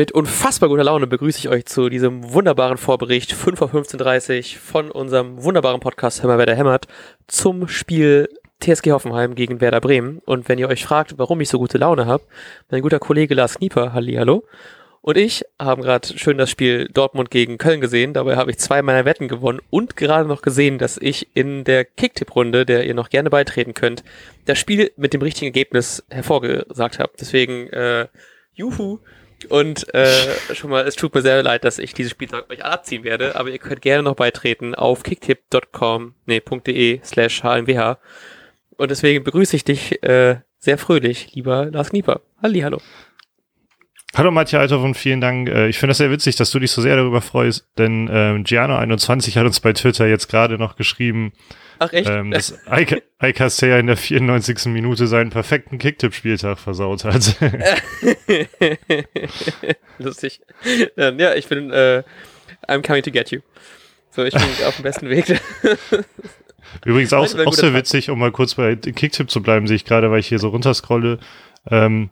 mit unfassbar guter Laune begrüße ich euch zu diesem wunderbaren Vorbericht 5 vor 15.30 von unserem wunderbaren Podcast mal, wer hämmert zum Spiel TSG Hoffenheim gegen Werder Bremen. Und wenn ihr euch fragt, warum ich so gute Laune habe, mein guter Kollege Lars Knieper, hallo, und ich haben gerade schön das Spiel Dortmund gegen Köln gesehen. Dabei habe ich zwei meiner Wetten gewonnen und gerade noch gesehen, dass ich in der Kicktipp-Runde, der ihr noch gerne beitreten könnt, das Spiel mit dem richtigen Ergebnis hervorgesagt habe. Deswegen, äh, juhu. Und äh, schon mal, es tut mir sehr leid, dass ich dieses Spieltag euch abziehen werde, aber ihr könnt gerne noch beitreten auf kicktipp.com, nee, .de slash hmwh. Und deswegen begrüße ich dich äh, sehr fröhlich, lieber Lars Knieper. Halli, hallo. Hallo Matja Althoff und vielen Dank. Äh, ich finde das sehr witzig, dass du dich so sehr darüber freust, denn ähm, Giano21 hat uns bei Twitter jetzt gerade noch geschrieben, Ach? Ähm, dass Alcacer in der 94. Minute seinen perfekten Kicktipp-Spieltag versaut hat. Lustig. Ja, ich bin äh, I'm coming to get you. So, ich bin auf dem besten Weg. Übrigens auch, auch sehr witzig, um mal kurz bei Kicktipp zu bleiben, sehe ich gerade, weil ich hier so runterscrolle. Ähm,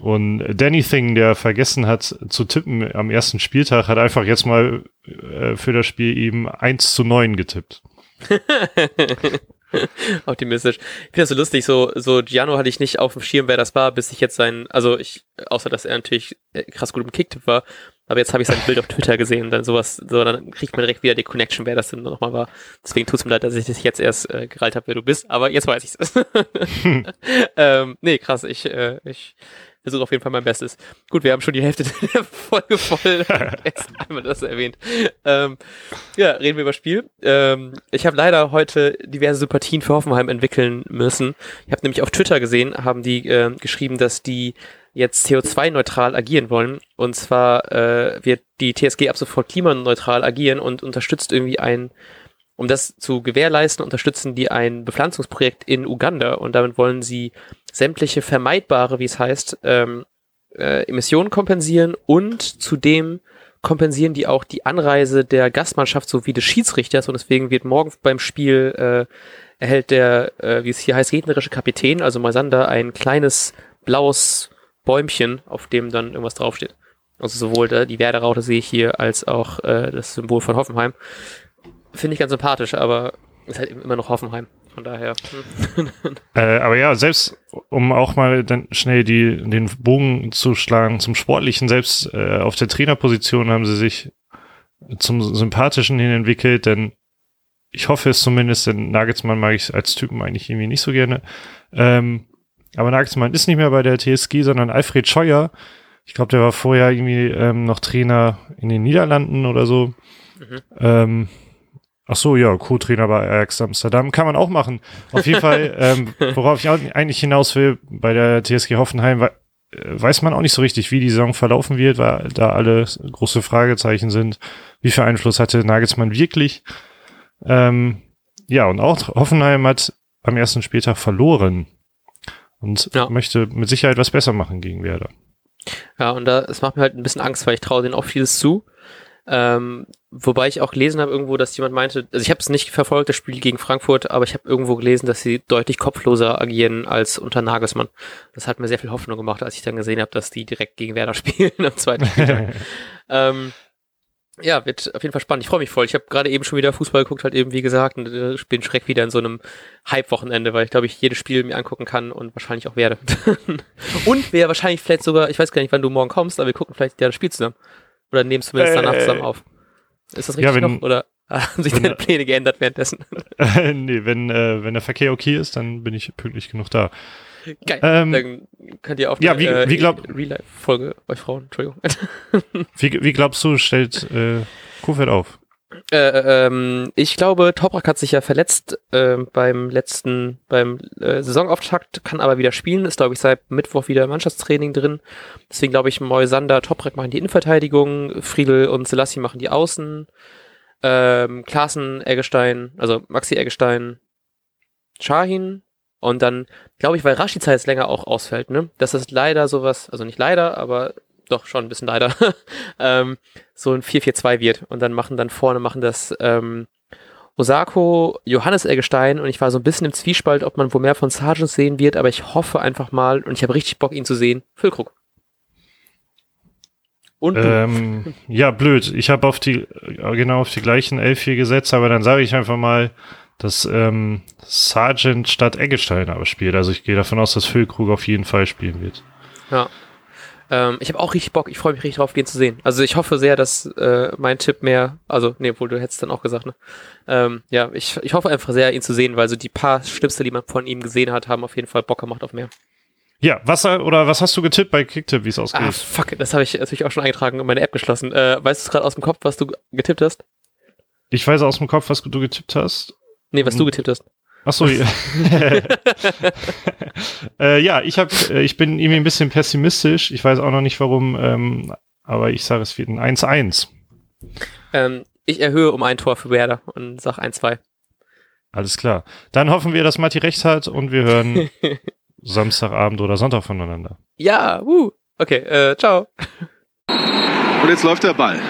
und Danny Thing, der vergessen hat zu tippen am ersten Spieltag, hat einfach jetzt mal äh, für das Spiel eben 1 zu 9 getippt. Optimistisch. Ich finde das so lustig, so, so Giano hatte ich nicht auf dem Schirm, wer das war, bis ich jetzt sein, also ich, außer dass er natürlich äh, krass gut im Kicktipp war, aber jetzt habe ich sein Bild auf Twitter gesehen und dann sowas, so, dann kriegt man direkt wieder die Connection, wer das denn nochmal war. Deswegen tut's mir leid, dass ich dich jetzt erst äh, gereilt habe, wer du bist, aber jetzt weiß ich's. ähm, nee, krass, ich, äh, ich, versuche auf jeden Fall mein Bestes. Gut, wir haben schon die Hälfte der Folge voll. Jetzt einmal das erwähnt. Ähm, ja, reden wir über Spiel. Ähm, ich habe leider heute diverse Sympathien für Hoffenheim entwickeln müssen. Ich habe nämlich auf Twitter gesehen, haben die äh, geschrieben, dass die jetzt CO2-neutral agieren wollen. Und zwar äh, wird die TSG ab sofort klimaneutral agieren und unterstützt irgendwie ein um das zu gewährleisten, unterstützen die ein Bepflanzungsprojekt in Uganda und damit wollen sie sämtliche vermeidbare, wie es heißt, ähm, äh, Emissionen kompensieren und zudem kompensieren die auch die Anreise der Gastmannschaft sowie des Schiedsrichters und deswegen wird morgen beim Spiel äh, erhält der, äh, wie es hier heißt, gegnerische Kapitän, also Moisander, ein kleines blaues Bäumchen, auf dem dann irgendwas draufsteht. Also sowohl die Werderaute sehe ich hier als auch äh, das Symbol von Hoffenheim. Finde ich ganz sympathisch, aber ist halt immer noch Hoffenheim. Von daher. Hm. äh, aber ja, selbst um auch mal dann schnell die, den Bogen zu schlagen zum Sportlichen, selbst äh, auf der Trainerposition haben sie sich zum Sympathischen hin entwickelt, denn ich hoffe es zumindest, denn Nagelsmann mag ich als Typen eigentlich irgendwie nicht so gerne. Ähm, aber Nagelsmann ist nicht mehr bei der TSG, sondern Alfred Scheuer. Ich glaube, der war vorher irgendwie ähm, noch Trainer in den Niederlanden oder so. Mhm. Ähm, Ach so, ja, Co-Trainer bei Ajax Amsterdam kann man auch machen. Auf jeden Fall, ähm, worauf ich eigentlich hinaus will, bei der TSG Hoffenheim, äh, weiß man auch nicht so richtig, wie die Saison verlaufen wird, weil da alle große Fragezeichen sind. Wie viel Einfluss hatte Nagelsmann wirklich? Ähm, ja, und auch Hoffenheim hat am ersten Spieltag verloren und ja. möchte mit Sicherheit was besser machen gegen Werder. Ja, und da, es macht mir halt ein bisschen Angst, weil ich traue denen auch vieles zu. Ähm, wobei ich auch gelesen habe irgendwo, dass jemand meinte, also ich habe es nicht verfolgt, das Spiel gegen Frankfurt, aber ich habe irgendwo gelesen, dass sie deutlich kopfloser agieren als unter Nagelsmann. Das hat mir sehr viel Hoffnung gemacht, als ich dann gesehen habe, dass die direkt gegen Werder spielen am zweiten Spieltag. ähm, ja, wird auf jeden Fall spannend. Ich freue mich voll. Ich habe gerade eben schon wieder Fußball geguckt, halt eben wie gesagt, und äh, bin schreck wieder in so einem Hype-Wochenende, weil ich glaube, ich jedes Spiel mir angucken kann und wahrscheinlich auch werde. und wer wahrscheinlich vielleicht sogar, ich weiß gar nicht, wann du morgen kommst, aber wir gucken vielleicht ja das Spiel zusammen. Oder nehmen zumindest danach äh, zusammen auf. Ist das richtig ja, wenn, noch? Oder haben sich deine Pläne geändert währenddessen? nee, wenn, äh, wenn der Verkehr okay ist, dann bin ich pünktlich genug da. Geil. Ähm, dann könnt ihr auf ja, wie, äh, wie glaub, Real-Life-Folge euch Frauen, Entschuldigung. wie, wie glaubst du, stellt äh, Kofeld auf? Äh, ähm, ich glaube, Toprak hat sich ja verletzt äh, beim letzten, beim äh, Saisonauftakt, kann aber wieder spielen, ist glaube ich seit Mittwoch wieder Mannschaftstraining drin. Deswegen glaube ich, Moisander, Toprak machen die Innenverteidigung, Friedel und Selassie machen die Außen. Ähm, Klaassen, Eggestein, also Maxi Eggestein, Shahin und dann, glaube ich, weil Rashica jetzt länger auch ausfällt, ne? Das ist leider sowas, also nicht leider, aber doch schon ein bisschen leider, ähm, so ein 4-4-2 wird. Und dann machen dann vorne, machen das ähm, Osako, Johannes Eggestein und ich war so ein bisschen im Zwiespalt, ob man wo mehr von Sargent sehen wird, aber ich hoffe einfach mal und ich habe richtig Bock, ihn zu sehen, Füllkrug. Und? Ähm, ja, blöd. Ich habe auf die, äh, genau auf die gleichen elf hier gesetzt, aber dann sage ich einfach mal, dass ähm, Sargent statt Eggestein aber spielt. Also ich gehe davon aus, dass Füllkrug auf jeden Fall spielen wird. Ja. Ähm, ich habe auch richtig Bock, ich freue mich richtig drauf, den zu sehen. Also ich hoffe sehr, dass äh, mein Tipp mehr, also nee, obwohl du hättest dann auch gesagt, ne? Ähm, ja, ich, ich hoffe einfach sehr, ihn zu sehen, weil so die paar Schnipsel, die man von ihm gesehen hat, haben auf jeden Fall Bock gemacht auf mehr. Ja, was oder was hast du getippt bei Kicktipp, wie es ausgeht? Ah, fuck, das habe ich natürlich auch schon eingetragen und meine App geschlossen. Äh, weißt du gerade aus dem Kopf, was du getippt hast? Ich weiß aus dem Kopf, was du getippt hast. Nee, was du getippt hast. Ach so, ja. äh, ja, ich hab, äh, ich bin irgendwie ein bisschen pessimistisch. Ich weiß auch noch nicht warum, ähm, aber ich sage, es wird ein 1-1. Ähm, ich erhöhe um ein Tor für Werder und sag 1-2. Alles klar. Dann hoffen wir, dass Matti recht hat und wir hören Samstagabend oder Sonntag voneinander. Ja, wuh. Okay, äh, ciao. Und jetzt läuft der Ball.